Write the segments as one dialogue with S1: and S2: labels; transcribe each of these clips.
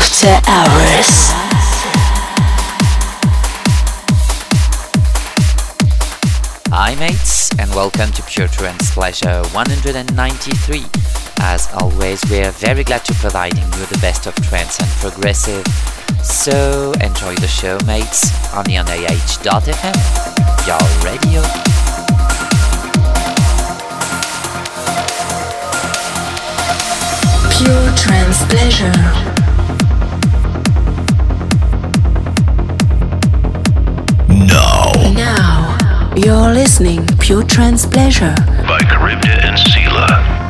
S1: After Hours.
S2: Hi mates and welcome to Pure Trance Pleasure 193. As always, we are very glad to providing you the best of trance and progressive. So enjoy the show mates on the AH.fm, your radio.
S1: Pure Trance Pleasure. You're listening Pure Trance Pleasure
S3: by Charybdis and Sela.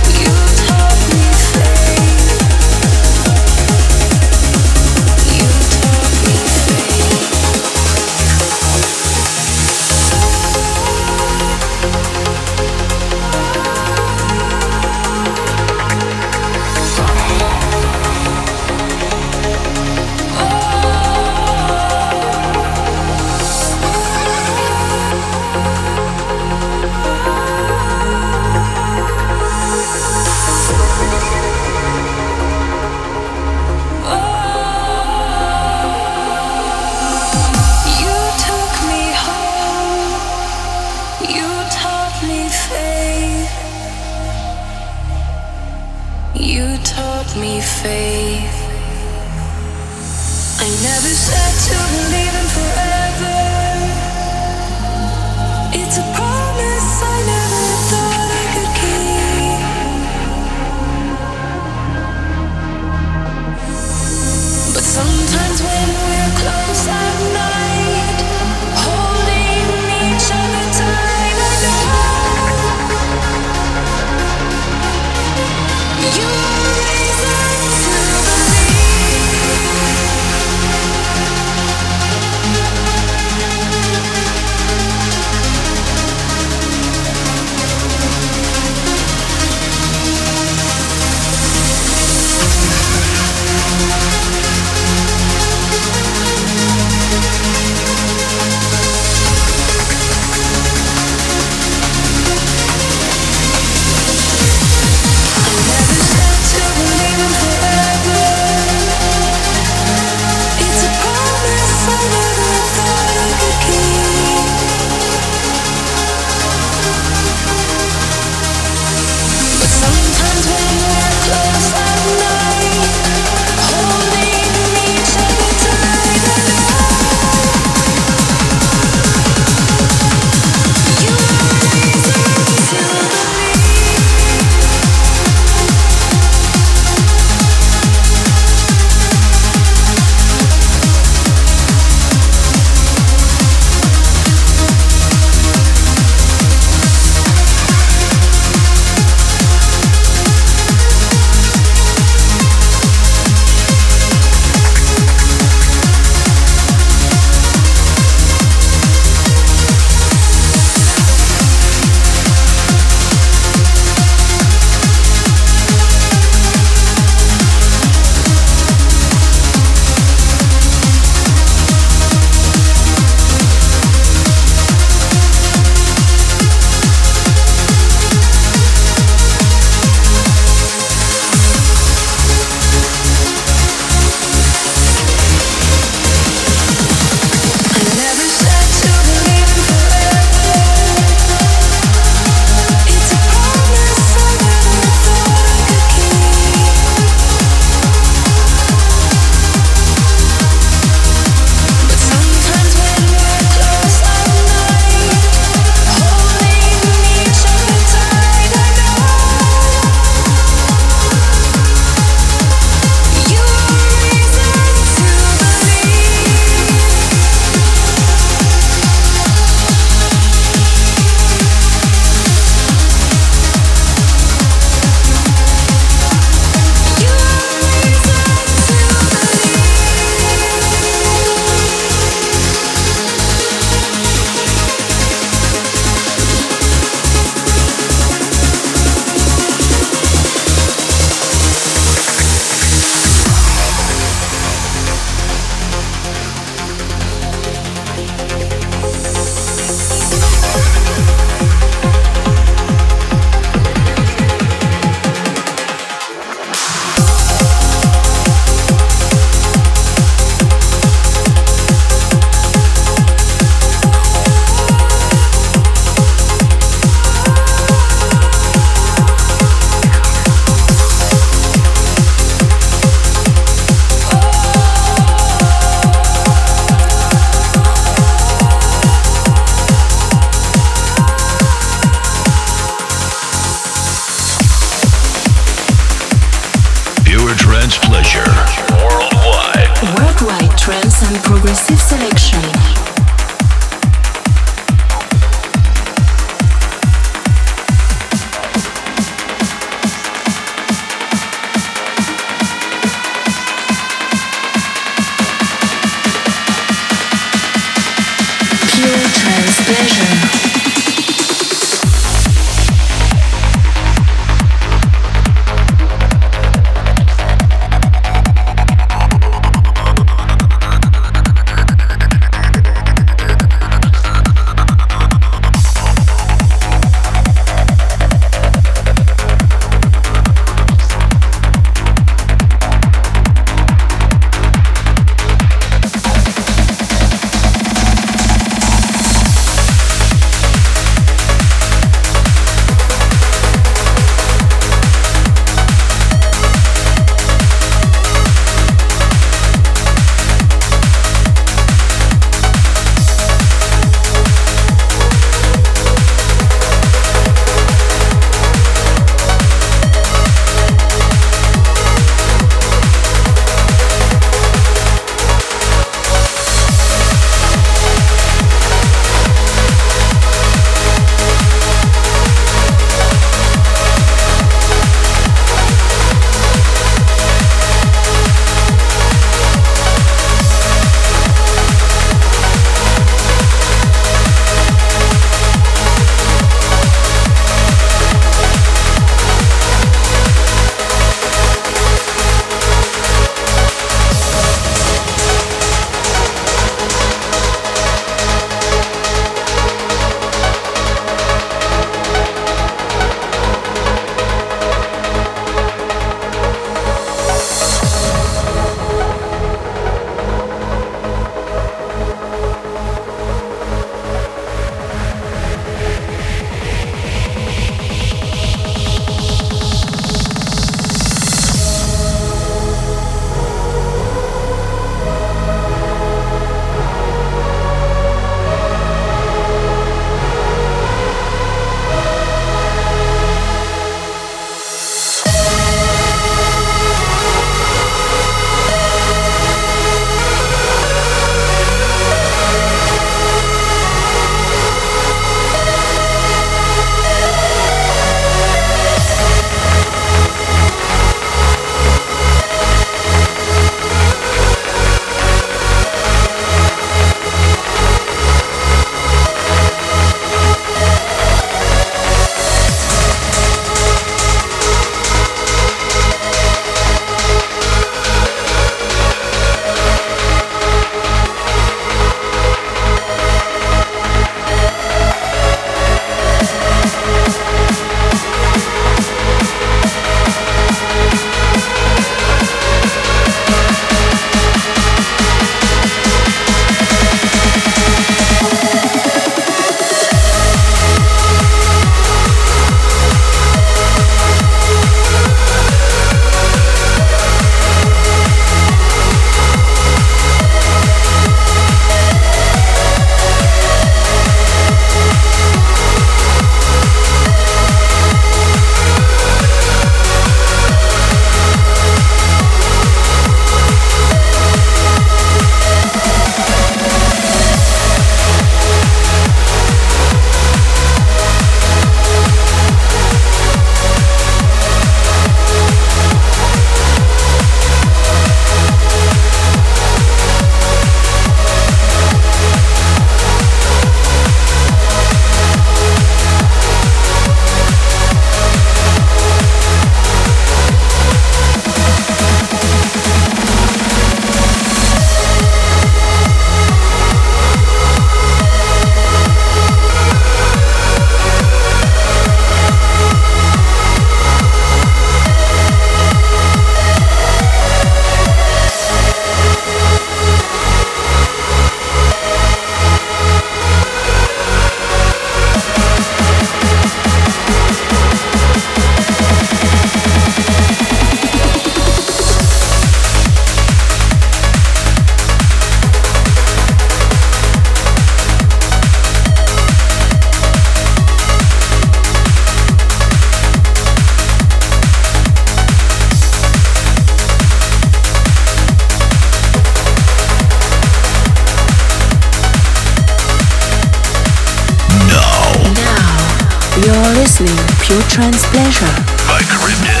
S1: Listening Pure Trance Pleasure.
S3: By Charybdis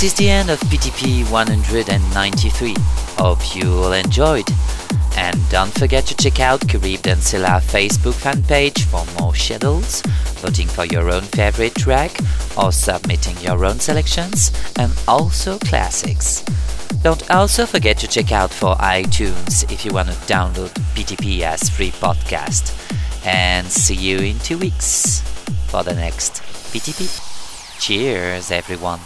S2: This is the end of PTP 193. Hope you all enjoyed. And don't forget to check out Carib Dancila Facebook fan page for more schedules, voting for your own favorite track, or submitting your own selections, and also classics. Don't also forget to check out for iTunes if you want to download PTP as free podcast. And see you in two weeks for the next PTP. Cheers, everyone.